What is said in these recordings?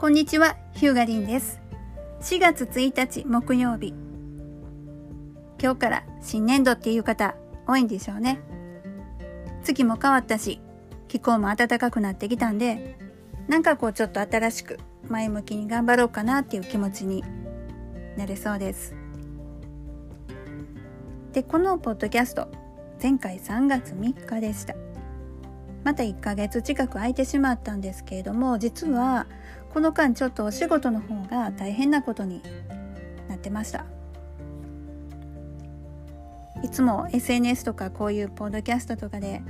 こんにちは、ヒューガリンです。4月1日木曜日。今日から新年度っていう方多いんでしょうね。月も変わったし、気候も暖かくなってきたんで、なんかこうちょっと新しく前向きに頑張ろうかなっていう気持ちになれそうです。で、このポッドキャスト、前回3月3日でした。また1ヶ月近く空いてしまったんですけれども実はこの間ちょっとお仕事の方が大変なことになってました。いつも SNS とかこういうポッドキャストとかで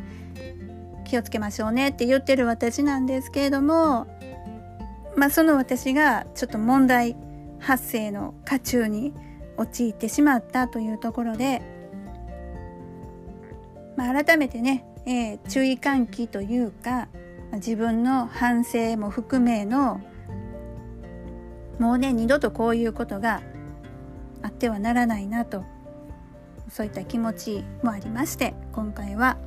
気をつけましょうねって言ってる私なんですけれどもまあその私がちょっと問題発生の渦中に陥ってしまったというところで、まあ、改めてねえー、注意喚起というか自分の反省も含めのもうね二度とこういうことがあってはならないなとそういった気持ちもありまして今回は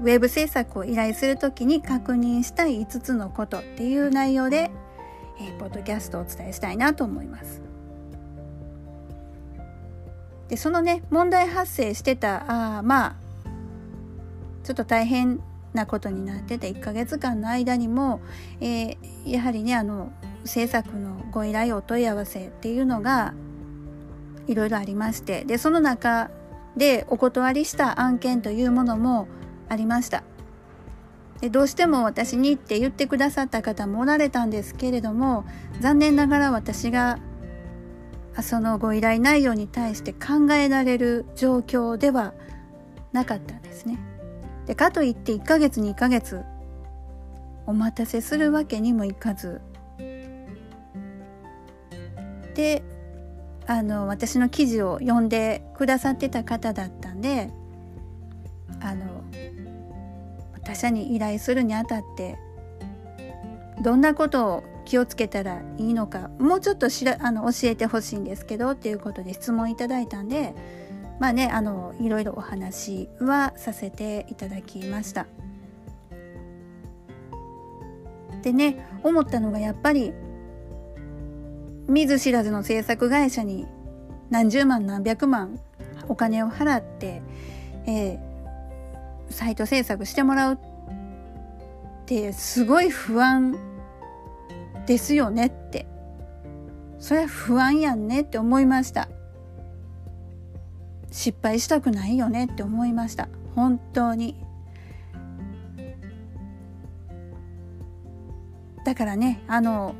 ウェブ制作を依頼する時に確認したい5つのことっていう内容で、えー、ポッドキャストをお伝えしたいなと思います。でそのね問題発生してたあまあちょっと大変なことになってて1ヶ月間の間にも、えー、やはりねあの制作のご依頼お問い合わせっていうのがいろいろありましてでその中でお断りした案件というものもありましたでどうしても私にって言ってくださった方もおられたんですけれども残念ながら私がそのご依頼内容に対して考えられる状況ではなかったんですね。でかといって1ヶ月2ヶ月お待たせするわけにもいかず。であの私の記事を読んでくださってた方だったんであの他社に依頼するにあたってどんなことを気をつけたらいいのかもうちょっとしらあの教えてほしいんですけどっていうことで質問いただいたんでまあねあのいろいろお話はさせていただきました。でね思ったのがやっぱり見ず知らずの制作会社に何十万何百万お金を払って、えー、サイト制作してもらうってすごい不安ですよねってそれは不安やんねって思いました。失敗したくないよねって思いました。本当に。だからねあの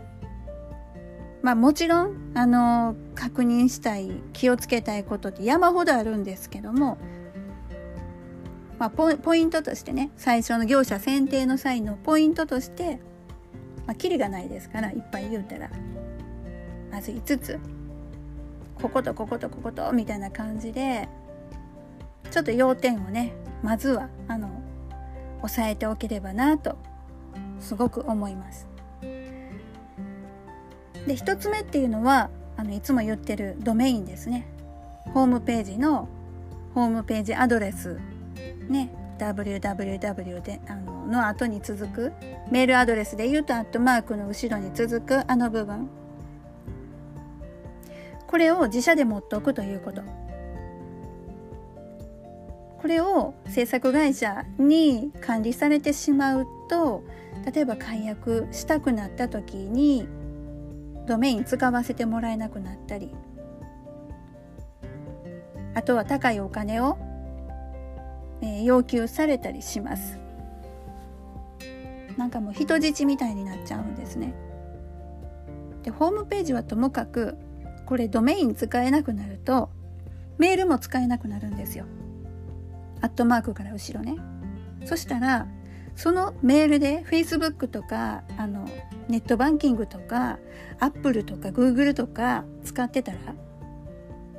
まあもちろんあの確認したい気をつけたいことって山ほどあるんですけども、まあ、ポポイントとしてね最初の業者選定の際のポイントとしてまあキリがないですからいっぱい言うたら。まず5つ。こことこことこことみたいな感じでちょっと要点をねまずはあの押さえておければなとすごく思います。で1つ目っていうのはあのいつも言ってるドメインですね。ホームページのホームページアドレスね www であのの後に続くメールアドレスで言うとアットマークの後ろに続くあの部分これを自社で持っておくということ。これを制作会社に管理されてしまうと例えば解約したくなった時にドメイン使わせてもらえなくなったりあとは高いお金を、えー、要求されたりします。なんかもう人質みたいになっちゃうんですね。でホームページはともかくこれドメイン使えなくなるとメールも使えなくなるんですよ。アットマークから後ろね。そしたらそのメールで Facebook とかあのネットバンキングとか Apple とか Google とか使ってたら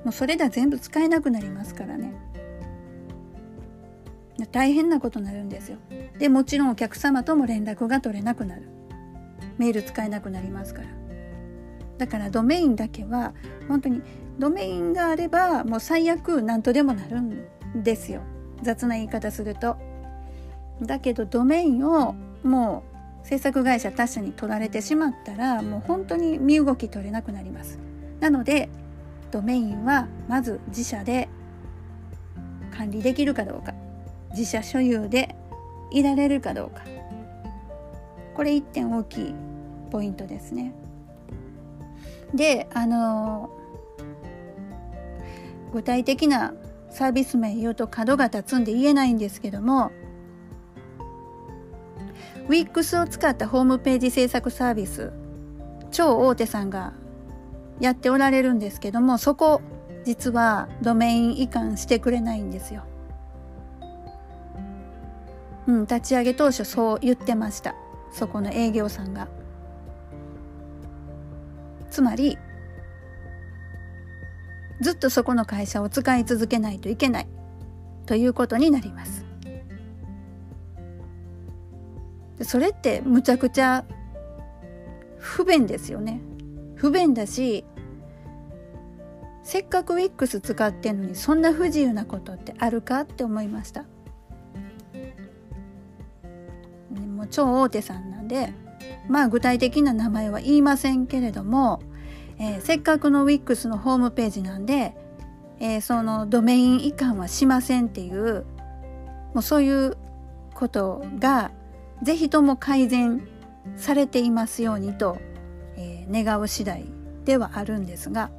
もうそれでは全部使えなくなりますからね。大変なことになるんですよ。でもちろんお客様とも連絡が取れなくなる。メール使えなくなりますから。だからドメインだけは本当にドメインがあればもう最悪何とでもなるんですよ。雑な言い方すると。だけどドメインをもう制作会社他社に取られてしまったらもう本当に身動き取れなくなります。なのでドメインはまず自社で管理できるかどうか。自社所有でいられるかどうか。これ1点大きいポイントですね。であの具体的なサービス名言うと角が立つんで言えないんですけども Wix を使ったホームページ制作サービス超大手さんがやっておられるんですけどもそこ実はドメイン移管してくれないんですよ。うん、立ち上げ当初そう言ってましたそこの営業さんが。つまりずっとそこの会社を使い続けないといけないということになります。それってむちゃくちゃ不便ですよね。不便だしせっかく WIX 使ってんのにそんな不自由なことってあるかって思いました。もう超大手さんなんでまあ具体的な名前は言いませんけれどもえー、せっかくの WIX のホームページなんで、えー、そのドメイン移管はしませんっていうもうそういうことがぜひとも改善されていますようにと、えー、願う次第ではあるんですが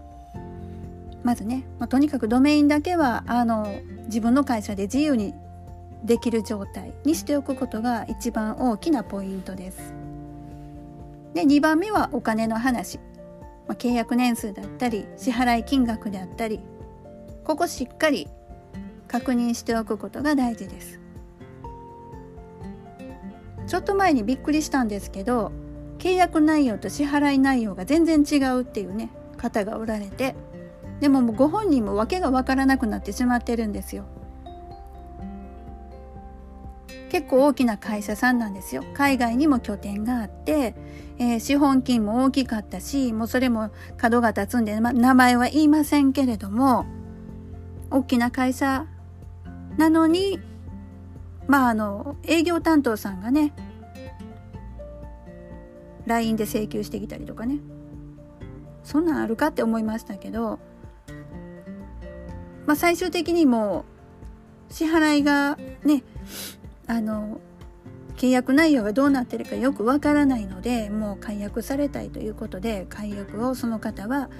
まずね、まあ、とにかくドメインだけはあの自分の会社で自由にできる状態にしておくことが一番大きなポイントです。で2番目はお金の話。まあ、契約年数だったり支払い金額であったりここしっかり確認しておくことが大事です。ちょっと前にびっくりしたんですけど契約内容と支払い内容が全然違うっていうね方がおられてでももうご本人も訳が分からなくなってしまってるんですよ。結構大きな会社さんなんですよ。海外にも拠点があって、えー、資本金も大きかったしもうそれも角が立つんで、ま、名前は言いませんけれども大きな会社なのにまああの営業担当さんがね LINE で請求してきたりとかね。そんなんあるかって思いましたけどまあ最終的にも支払いがねあの契約内容がどうなってるかよくわからないのでもう解約されたいということで解約をその方は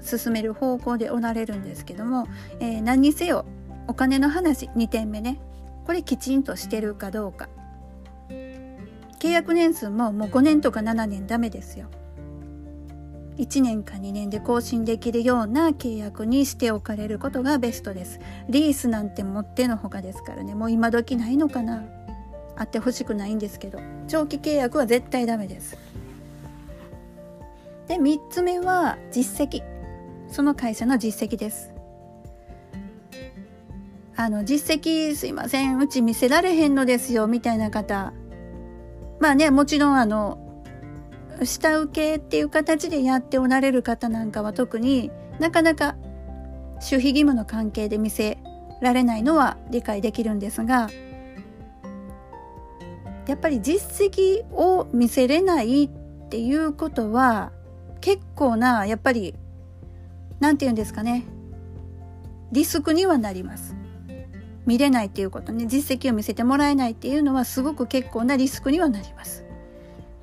進める方向でおられるんですけども、えー、何にせよお金の話2点目ね。これきちんとしてるかどうか。契約年数ももう5年とか7年ダメですよ。1年か2年で更新できるような契約にしておかれることがベストです。リースなんてもってのほかですからね。もう今時ないのかな。あってほしくないんですけど。長期契約は絶対ダメです。で3つ目は実績。その会社の実績です。あの実績すいません。うち見せられへんのですよみたいな方。まあねもちろんあの下請けっていう形でやっておられる方なんかは特になかなか守秘義務の関係で見せられないのは理解できるんですがやっぱり実績を見せれないっていうことは結構なやっぱり何て言うんですかねリスクにはなります。見れないっていうことね実績を見せてもらえないっていうのはすごく結構なリスクにはなります。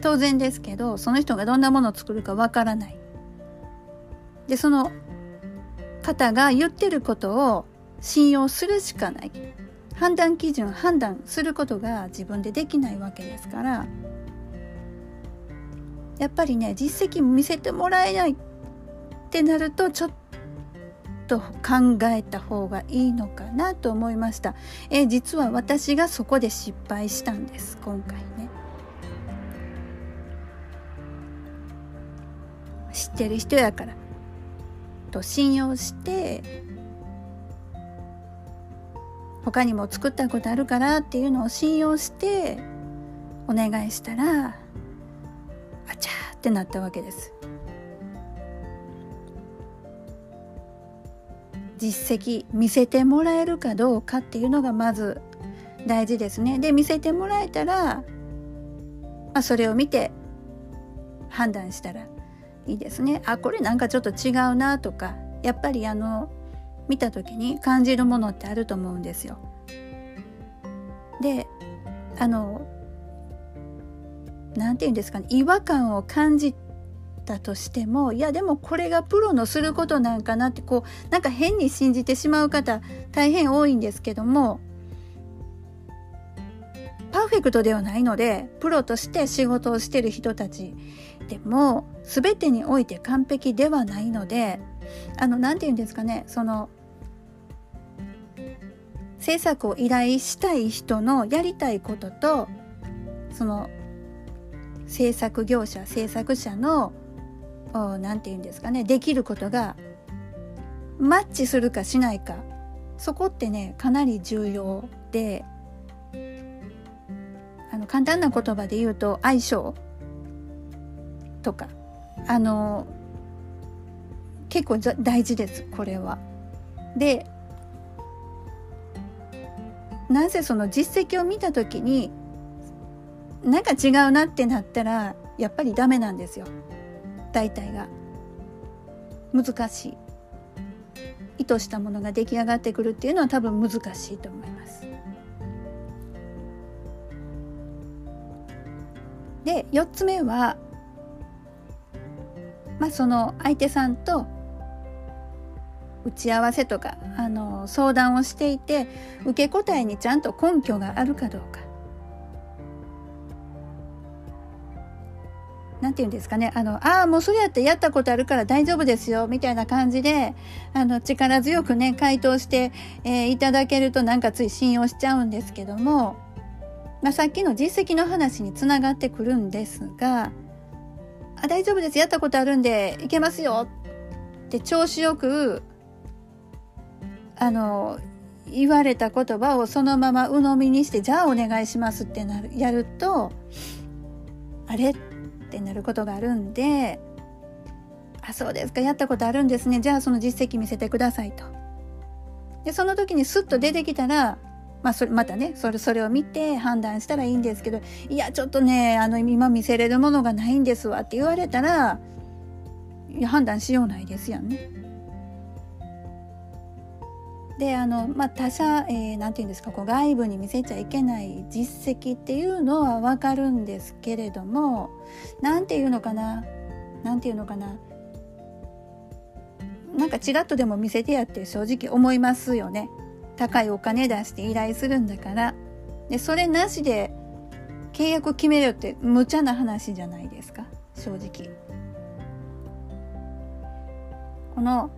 当然ですけどその人がどんなものを作るかわからない。でその方が言ってることを信用するしかない。判断基準判断することが自分でできないわけですから。やっぱりね実績見せてもらえないってなるとちょっと考えた方がいいのかなと思いました。え実は私がそこで失敗したんです今回。知ってる人やから。と信用して他にも作ったことあるからっていうのを信用してお願いしたらあちゃーってなったわけです。実績見せてもらえるかどうかっていうのがまず大事ですね。で見せてもらえたらまあ、それを見て判断したらいいですね。あこれなんかちょっと違うなとかやっぱりあの見た時に感じるものってあると思うんですよ。であの何て言うんですかね違和感を感じたとしてもいやでもこれがプロのすることなんかなってこうなんか変に信じてしまう方大変多いんですけどもパーフェクトではないのでプロとして仕事をしてる人たちでも全てにおいて完璧ではないのであの何て言うんですかねその制作を依頼したい人のやりたいこととその制作業者制作者の何て言うんですかねできることがマッチするかしないかそこってねかなり重要であの簡単な言葉で言うと相性。とか。あの結構大事ですこれは。でなぜその実績を見た時になんか違うなってなったらやっぱりダメなんですよ。大体が。難しい。意図したものが出来上がってくるっていうのは多分難しいと思います。で4つ目はまあその相手さんと打ち合わせとかあの相談をしていて受け答えにちゃんと根拠があるかどうか。なんて言うんですかね、あの、ああ、もうそれやってやったことあるから大丈夫ですよ、みたいな感じで、あの、力強くね、回答して、えー、いただけるとなんかつい信用しちゃうんですけども、まあ、さっきの実績の話につながってくるんですが、あ、大丈夫です、やったことあるんで、いけますよって調子よく、あの、言われた言葉をそのまま鵜呑みにして、じゃあお願いしますってなる、やると、あれってなることがあるんであそうですか。やったことあるんですね。じゃあその実績見せてくださいと。でその時にスッと出てきたらまあ、それまたねそれそれを見て判断したらいいんですけどいやちょっとねあの今見せれるものがないんですわって言われたら判断しようないですやんね。であの、まあ、他者、えー、なんて言うんですかこう外部に見せちゃいけない実績っていうのは分かるんですけれども何て言うのかな何て言うのかななんかちらっとでも見せてやって正直思いますよね高いお金出して依頼するんだから。でそれなしで契約決めるって無茶な話じゃないですか。正直。この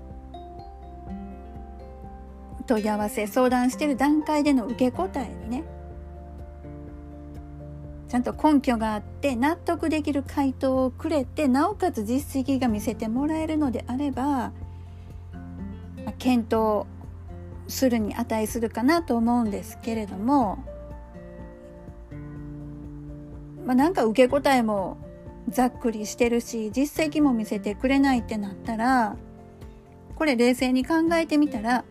問い合わせ相談してる段階での受け答えにねちゃんと根拠があって納得できる回答をくれてなおかつ実績が見せてもらえるのであれば、検討するに値するかなと思うんですけれども、まあ、なんか受け答えもざっくりしてるし実績も見せてくれないってなったらこれ冷静に考えてみたら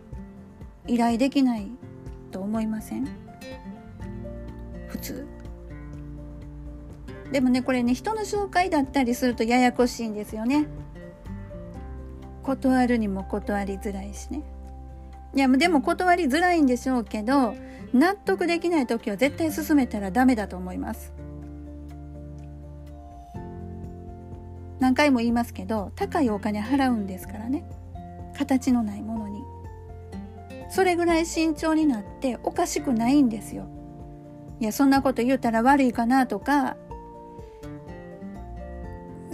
依頼できないと思いません？普通。でもねこれね人の紹介だったりするとややこしいんですよね。断るにも断りづらいしね。いやでも断りづらいんでしょうけど納得できない時は絶対進めたらダメだと思います何回も言いますけど高いお金払うんですからね形のないものにそれぐらい慎重になっておかしくないんですよ。いやそんなこと言うたら悪いかなとか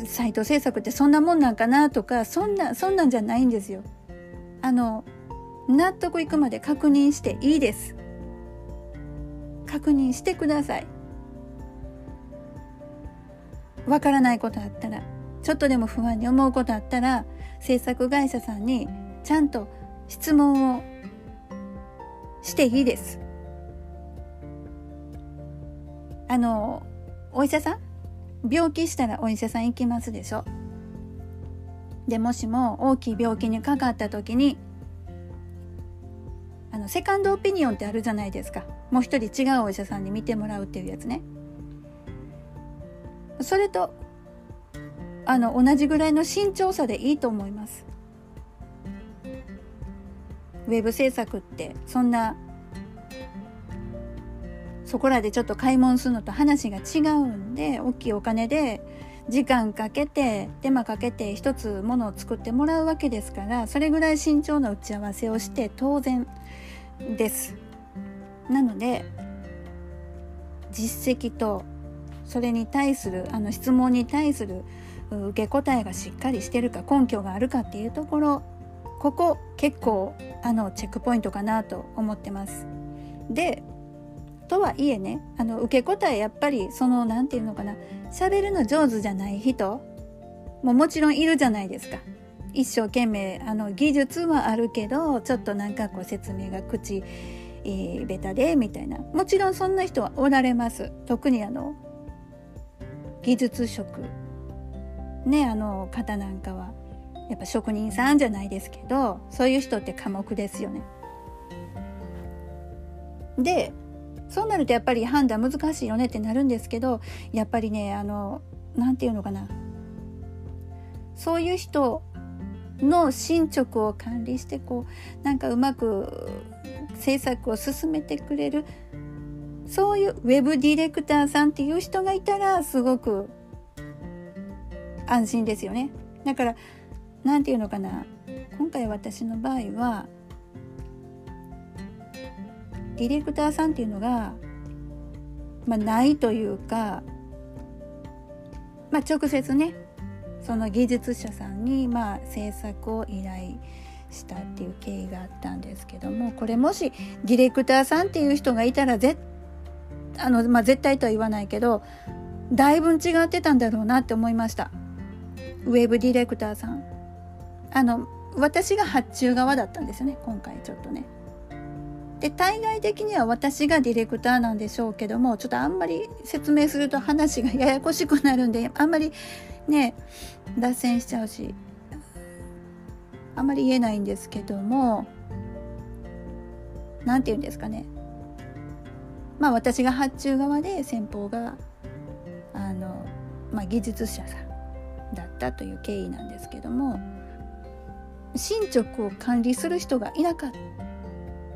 サイト制作ってそんなもんなんかなとかそんなそんなんじゃないんですよ。あの納得いくまで確認していいです。確認してください。わからないことあったらちょっとでも不安に思うことあったら制作会社さんにちゃんと質問をしていいです。あの、お医者さん？病気したらお医者さん行きますでしょ？で、もしも大きい病気にかかった時に、あの、セカンドオピニオンってあるじゃないですか。もう一人違うお医者さんに見てもらうっていうやつね。それとあの同じぐらいの慎重さでいいと思いますウェブ制作ってそんなそこらでちょっと買い物するのと話が違うんで大きいお金で時間かけて手間かけて一つものを作ってもらうわけですからそれぐらい慎重な打ち合わせをして当然ですなので実績とそれに対するあの質問に対する受け答えがしっかりしてるか根拠があるかっていうところここ結構あのチェックポイントかなと思ってます。でとはいえねあの受け答えやっぱりその何て言うのかな喋るの上手じゃない人ももちろんいるじゃないですか。一生懸命あの技術はあるけどちょっとなんかこう説明が口、えー、ベタでみたいな。もちろんそんな人はおられます。特にあの技術職。ねあの方なんかは。やっぱ職人さんじゃないですけどそういう人って寡黙ですよね。でそうなるとやっぱり判断難しいよねってなるんですけどやっぱりねあの何て言うのかな。そういう人の進捗を管理してこうなんかうまく制作を進めてくれるそういうウェブディレクターさんっていう人がいたらすごく安心ですよね。だから何て言うのかな今回私の場合はディレクターさんっていうのが、まあ、ないというか、まあ、直接ねその技術者さんにまあ制作を依頼したっていう経緯があったんですけどもこれもしディレクターさんっていう人がいたらぜあの、まあ、絶対とは言わないけどだいぶ違ってたんだろうなって思いました。ウェブディレクターさん。あの私が発注側だったんですよね今回ちょっとね。で対外的には私がディレクターなんでしょうけどもちょっとあんまり説明すると話がややこしくなるんであんまりね脱線しちゃうしあんまり言えないんですけども何て言うんですかね。まあ私が発注側で先方があの、まあ、技術者さんだったという経緯なんですけども進捗を管理する人がいなかっ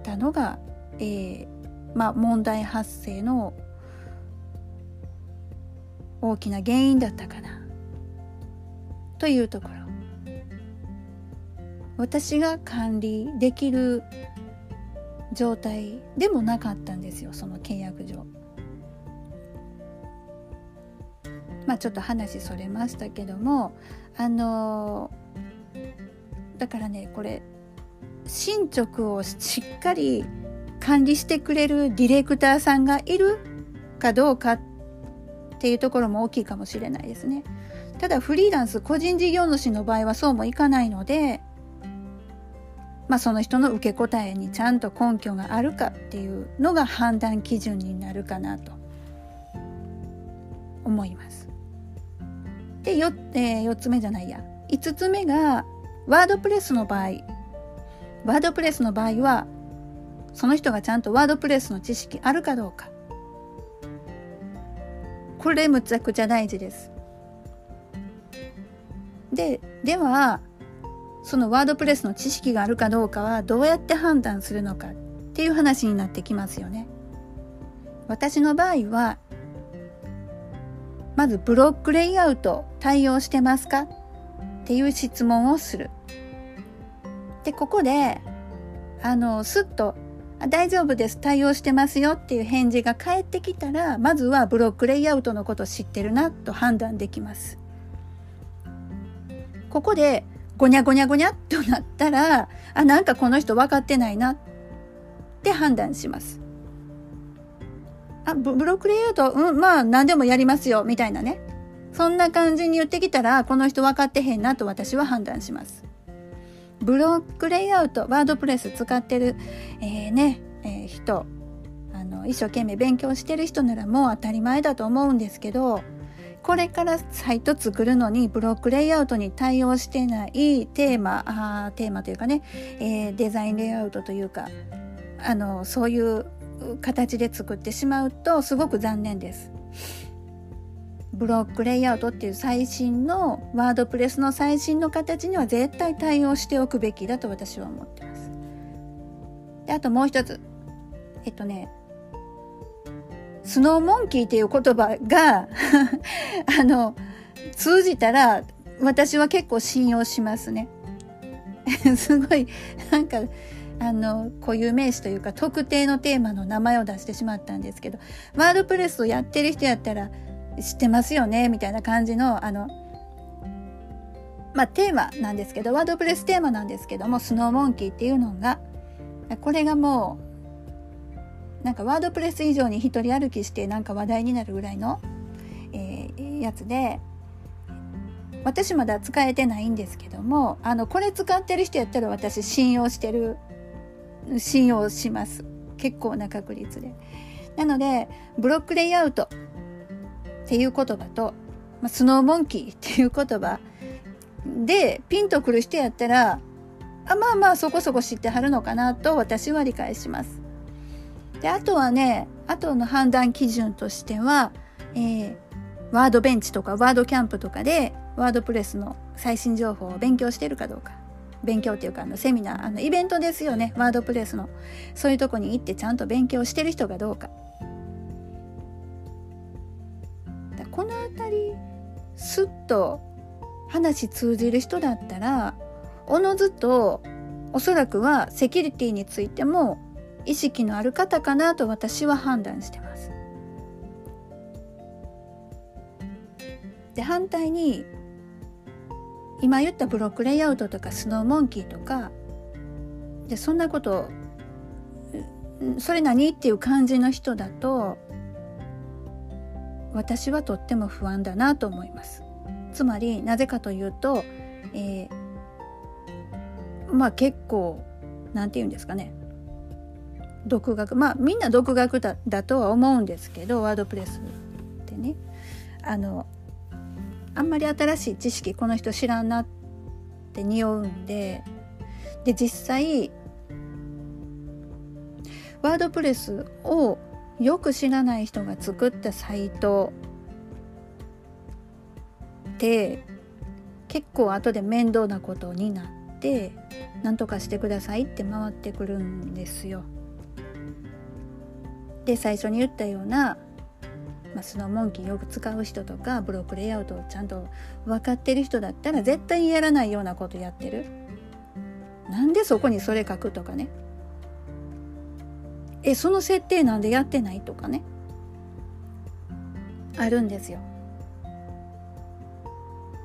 たのが、えー、まあ、問題発生の大きな原因だったかな。というところ私が管理できる状態でもなかったんですよその契約上。まあちょっと話それましたけどもあのだからねこれ進捗をしっかり管理してくれるディレクターさんがいるかどうかっていうところも大きいかもしれないですね。ただフリーランス個人事業主の場合はそうもいかないのでまあ、その人の受け答えにちゃんと根拠があるかっていうのが判断基準になるかなと思います。で 4,、えー、4つ目じゃないや5つ目がワードプレスの場合ワードプレスの場合はその人がちゃんとワードプレスの知識あるかどうかこれむちゃくちゃ大事です。でではそのワードプレスの知識があるかどうかはどうやって判断するのかっていう話になってきますよね。私の場合はまずブロックレイアウト対応してますかっていう質問をする。で、ここで、あの、すっと、大丈夫です、対応してますよっていう返事が返ってきたら、まずはブロックレイアウトのこと知ってるなと判断できます。ここで、ごにゃごにゃごにゃっとなったら、あ、なんかこの人分かってないなって判断します。あ、ブロックレイアウト、うん、まあ何でもやりますよ、みたいなね。そんな感じに言ってきたら、この人分かってへんなと私は判断します。ブロックレイアウト、ワードプレス使ってる、えー、ね、えー、人、あの、一生懸命勉強してる人ならもう当たり前だと思うんですけど、これからサイト作るのにブロックレイアウトに対応してないテーマあーテーマというかね、えー、デザインレイアウトというかあのそういう形で作ってしまうとすごく残念です。ブロックレイアウトっていう最新のワードプレスの最新の形には絶対対応しておくべきだと私は思ってます。であともう一つえっとねスノーモンキーっていう言葉が あの通じたら私は結構信用しますね。すごいなんかあの固有名詞というか特定のテーマの名前を出してしまったんですけどワードプレスをやってる人やったら知ってますよねみたいな感じのあのまあテーマなんですけどワードプレステーマなんですけどもスノーモンキーっていうのがこれがもうなんかワードプレス以上に一人歩きしてなんか話題になるぐらいの、えー、やつで私まだ使えてないんですけどもあのこれ使ってる人やったら私信用してる信用します。結構な確率で。なのでブロックレイアウトっていう言葉と、まあ、スノーモンキーっていう言葉でピンとくる人やったらあまあまあそこそこ知ってはるのかなと私は理解します。であとはねあとの判断基準としては、えー、ワードベンチとかワードキャンプとかでワードプレスの最新情報を勉強してるかどうか。勉強っていうかあのセミナーあのイベントですよね。ワードプレスの。そういうとこに行ってちゃんと勉強してる人がどうか。この辺りすっと話通じる人だったらおのずとおそらくはセキュリティについても意識のある方かなと私は判断してます。で反対に今言ったブロックレイアウトとかスノーモンキーとかでそんなことそれ何？っていう感じの人だと私はとっても不安だなと思います。つまりなぜかというと、えー、まあ結構なんて言うんですかね。独学まあみんな独学だだとは思うんですけどワードプレスってねあのあんまり新しい知識この人知らんなって匂うんでで実際ワードプレスをよく知らない人が作ったサイトって結構後で面倒なことになって何とかしてくださいって回ってくるんですよ。で最初に言ったようなまあ、スノーモンキーよく使う人とかブロックレイアウトをちゃんと分かってる人だったら絶対にやらないようなことやってる。なんでそこにそれ書くとかね。えその設定なんでやってないとかね。あるんですよ。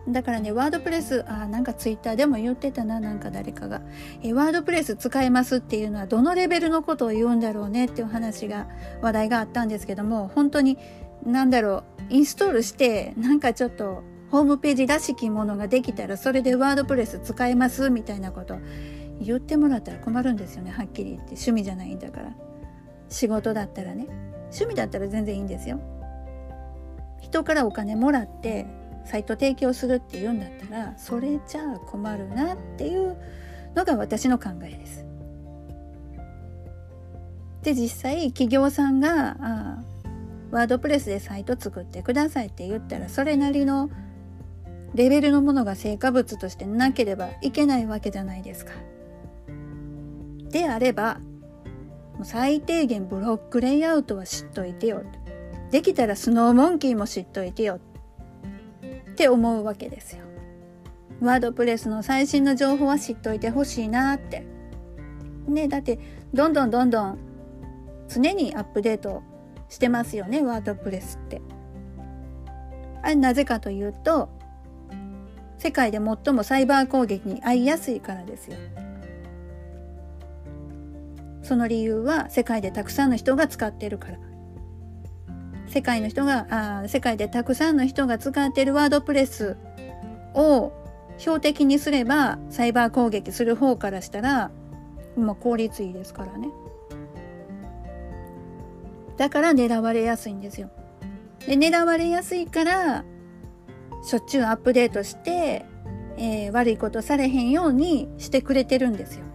だからねワードプレスあなんかツイッターでも言ってたななんか誰かが。えワードプレス使えますっていうのはどのレベルのことを言うんだろうねっていう話が話題があったんですけども本当になんだろうインストールしてなんかちょっとホームページらしきものができたらそれでワードプレス使えますみたいなこと言ってもらったら困るんですよねはっきり言って。趣味じゃないんだから。仕事だったらね。趣味だったら全然いいんですよ。人からお金もらってサイト提供するっていうんだったらそれじゃあ困るなっていうのが私の考えです。で実際企業さんがあワードプレスでサイト作ってくださいって言ったらそれなりのレベルのものが成果物としてなければいけないわけじゃないですか。であれば最低限ブロックレイアウトは知っといてよできたらスノーモンキーも知っといてよって思うわけですよ。ワードプレスの最新の情報は知っといてほしいなって。ねだってどんどんどんどん常にアップデートしてますよねワードプレスって。あれなぜかというと世界で最もサイバー攻撃に遭いやすいからですよ。その理由は世界でたくさんの人が使ってるから。世界の人があ世界でたくさんの人が使っているワードプレスを標的にすればサイバー攻撃する方からしたら、まあ、効率いいですからね。だから狙われやすいんですよ。で狙われやすいからしょっちゅうアップデートして、えー、悪いことされへんようにしてくれてるんですよ。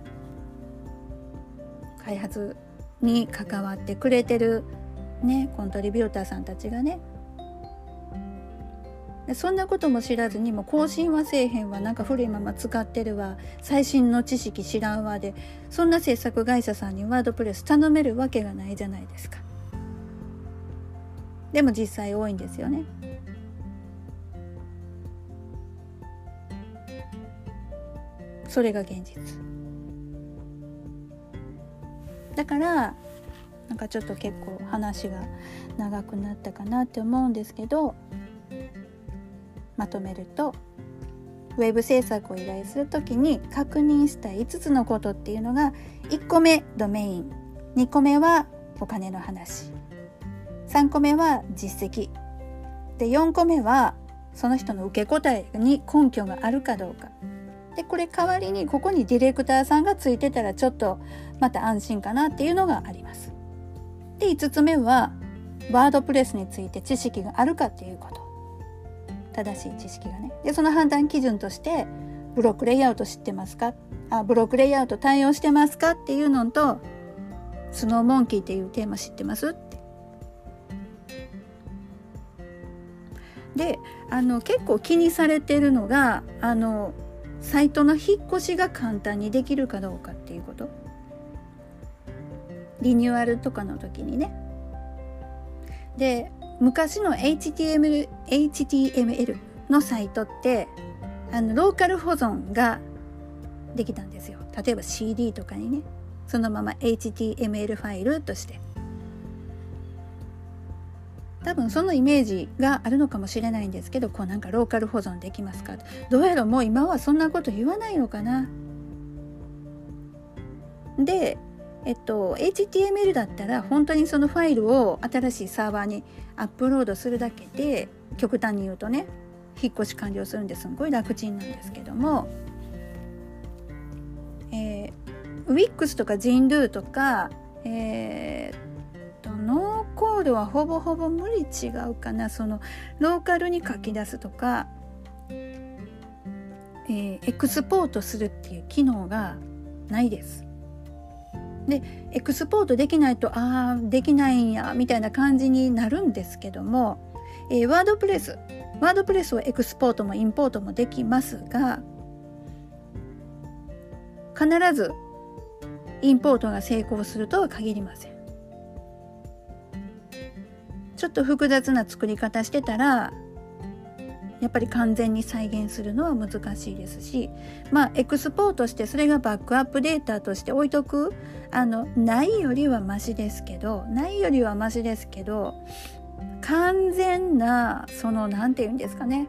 開発に関わってくれてるねコントリビューターさんたちがね。そんなことも知らずにも更新はせえへんわ。なんか古いまま使ってるわ。最新の知識知らんわで。そんな制作会社さんにワードプレス頼めるわけがないじゃないですか。でも実際多いんですよね。それが現実。だからなんかちょっと結構話が長くなったかなって思うんですけどまとめるとウェブ制作を依頼する時に確認したい5つのことっていうのが1個目ドメイン。2個目はお金の話。3個目は実績。で4個目はその人の受け答えに根拠があるかどうか。でこれ代わりにここにディレクターさんがついてたらちょっとまた安心かなっていうのがあります。で5つ目はワードプレスについて知識があるかっていうこと。正しい知識がね。でその判断基準としてブロックレイアウト知ってますか？あブロックレイアウト対応してますかっていうのとスノーモンキーっていうテーマ知ってますって。であの結構気にされてるのがあのサイトの引っ越しが簡単にできるかどうかっていうこと。リニューアルとかの時にね。で昔の HTML, HTML のサイトってあのローカル保存ができたんですよ。例えば CD とかにね。そのまま HTML ファイルとして。多分そのイメージがあるのかもしれないんですけどこうなんかローカル保存できますか？どうやらもう今はそんなこと言わないのかな。でえっと HTML だったら本当にそのファイルを新しいサーバーにアップロードするだけで極端に言うとね引っ越し完了するんですごい楽ちんなんですけども、えー、Wix とか Jindu とか、えー、ノーコードはほぼほぼ無理違うかなそのローカルに書き出すとか、えー、エクスポートするっていう機能がないです。でエクスポートできないとああできないんやみたいな感じになるんですけども、えー、ワードプレスワードプレスはエクスポートもインポートもできますが必ずインポートが成功するとは限りません。ちょっと複雑な作り方してたらやっぱり完全に再現するのは難しいですしまあエクスポートしてそれがバックアップデータとして置いとくあのないよりはマシですけどないよりはマシですけど完全なその何て言うんですかね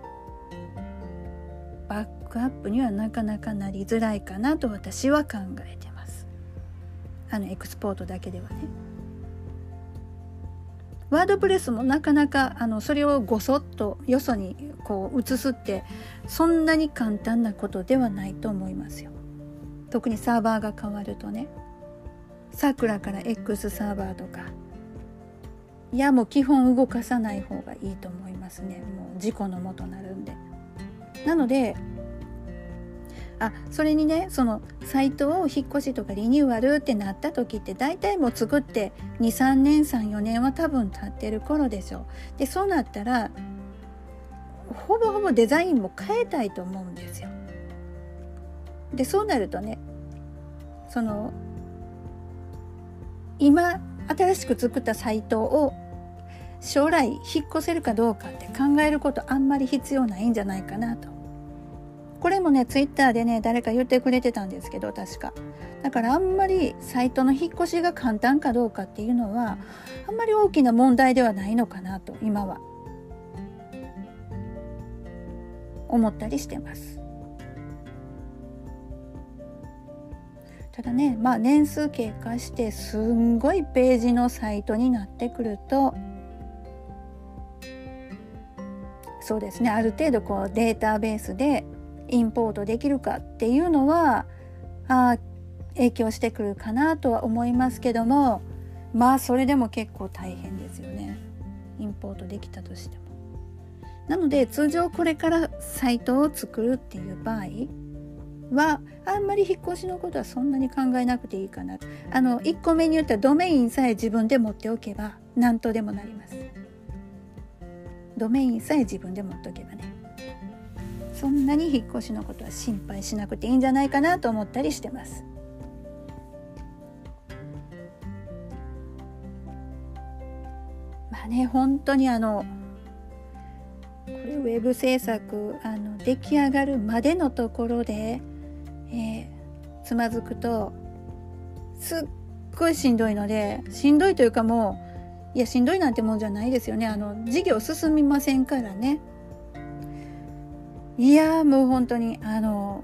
バックアップにはなかなかなりづらいかなと私は考えてます。あのエクスポートだけではね。ワードプレスもなかなかあのそれをごそっとよそにこう移すってそんなに簡単なことではないと思いますよ。特にサーバーが変わるとねさくらから X サーバーとかいやもう基本動かさない方がいいと思いますねもう事故のもとなるんで。なのであそれにねそのサイトを引っ越しとかリニューアルってなった時って大体もう作って23年34年は多分経ってる頃でしょでそうなったらほぼほぼデザインも変えたいと思うんですよ。でそうなるとねその今新しく作ったサイトを将来引っ越せるかどうかって考えることあんまり必要ないんじゃないかなとこれもねツイッターでね誰か言ってくれてたんですけど確か。だからあんまりサイトの引っ越しが簡単かどうかっていうのはあんまり大きな問題ではないのかなと今は。思ったりしてます。ただねまあ年数経過してすんごいページのサイトになってくるとそうですねある程度こうデータベースでインポートできるかっていうのはあ影響してくるかなとは思いますけどもまあそれでも結構大変ですよね。インポートできたとしても。なので通常これからサイトを作るっていう場合はあんまり引っ越しのことはそんなに考えなくていいかな。あの1個目に言ったドメインさえ自分で持っておけば何とでもなります。ドメインさえ自分で持っとけばね。そんなに引っ越しのことは心配しなくていいんじゃないかなと思ったりしてます。まあね本当にあのこれウェブ制作あの出来上がるまでのところで、えー、つまずくとすっごいしんどいのでしんどいというかもういやしんどいなんてもんじゃないですよねあの事業進みませんからねいやもう本当にあの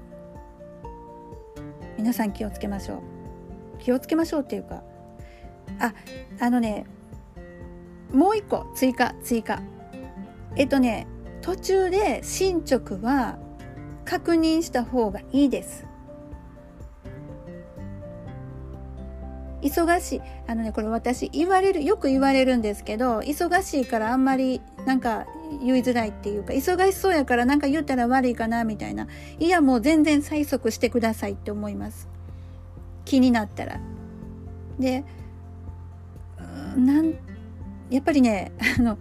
皆さん気をつけましょう。気をつけましょうっていうかああのねもう一個追加追加。えっとね途中で進捗は確認した方がいいです。忙しい。あのねこれ私言われるよく言われるんですけど忙しいからあんまりなんか言いづらいっていうか忙しそうやからなんか言ったら悪いかなみたいな。いやもう全然催促してくださいって思います。気になったら。でなんやっぱりねあの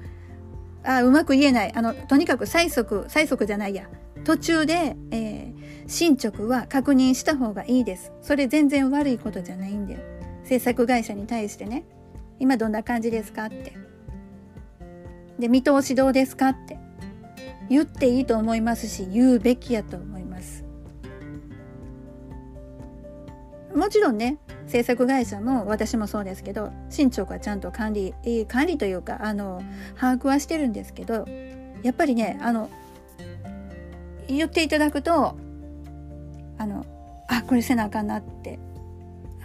あうまく言えない。あのとにかく催促催促じゃないや。途中で、えー、進捗は確認した方がいいです。それ全然悪いことじゃないんで。制作会社に対してね今どんな感じですかって。で見通しどうですかって。言っていいと思いますし言うべきやと思います。もちろんね制作会社も私もそうですけど進捗はちゃんと管理管理というかあの把握はしてるんですけどやっぱりねあの言っていただくとあのあこれせなあかんなって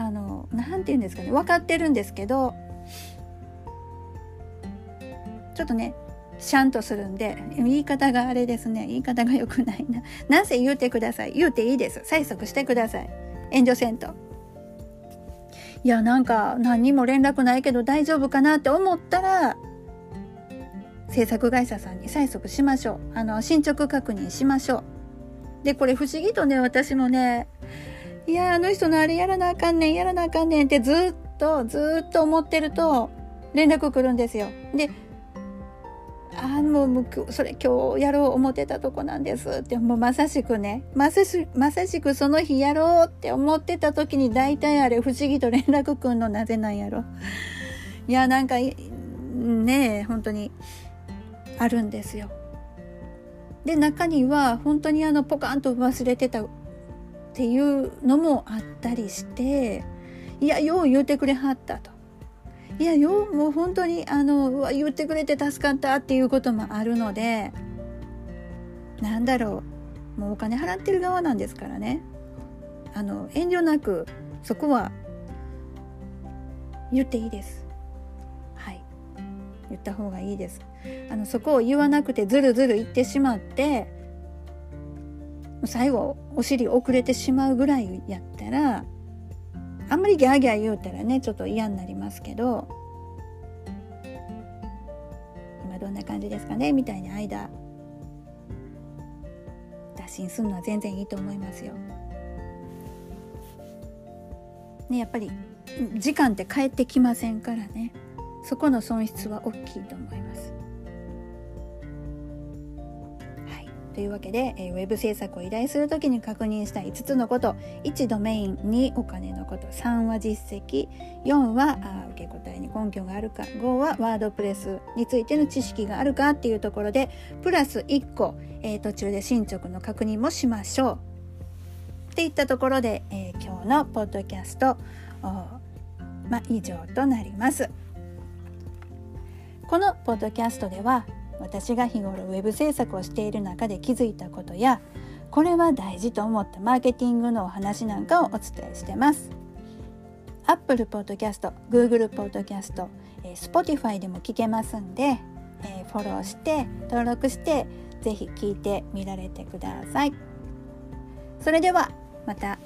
あの何て言うんですかね分かってるんですけどちょっとねシャンとするんで言い方があれですね言い方が良くないな。なぜ言うてください。言うていいです。催促してください。援助せんと。いやなんか何にも連絡ないけど大丈夫かなって思ったら制作会社さんに催促しましょう。あの進捗確認しましょう。でこれ不思議とね私もねいやあの人のあれやらなあかんねんやらなあかんねんってずっとずっと思ってると連絡来るんですよ。であもうそれ今日やろう思ってたとこなんですってもうまさしくねまさしまさしくその日やろうって思ってた時に大体あれ不思議と連絡くんのなぜなんやろ。いやなんかねえ本当にあるんですよ。で中には本当にあのポカンと忘れてたっていうのもあったりしていやよう言うてくれはったと。いやようもう本当にあの言ってくれて助かったっていうこともあるのでなんだろうもうお金払ってる側なんですからね。あの遠慮なくそこは言っていいです。はい。言った方がいいです。あのそこを言わなくてずるずる言ってしまって最後お尻遅れてしまうぐらいやったらあんまりギャーギャー言うたらねちょっと嫌になりますけど今どんな感じですかねみたいに間打診するのは全然いいと思いますよ。ねやっぱり時間って帰ってきませんからねそこの損失は大きいと思います。というわけで、えー、ウェブ制作を依頼する時に確認した5つのこと1ドメイン2お金のこと3は実績4はあ受け答えに根拠があるか5はワードプレスについての知識があるかっていうところでプラス1個、えー、途中で進捗の確認もしましょう。っていったところで、えー、今日のポッドキャストまあ、以上となります。このポッドキャストでは私が日頃 web 制作をしている中で気づいたことやこれは大事と思ったマーケティングのお話なんかをお伝えしてます。Apple Podcast、Google Podcast、Spotify でも聞けますんで、えフォローして登録して是非聞いてみられてください。それではまた。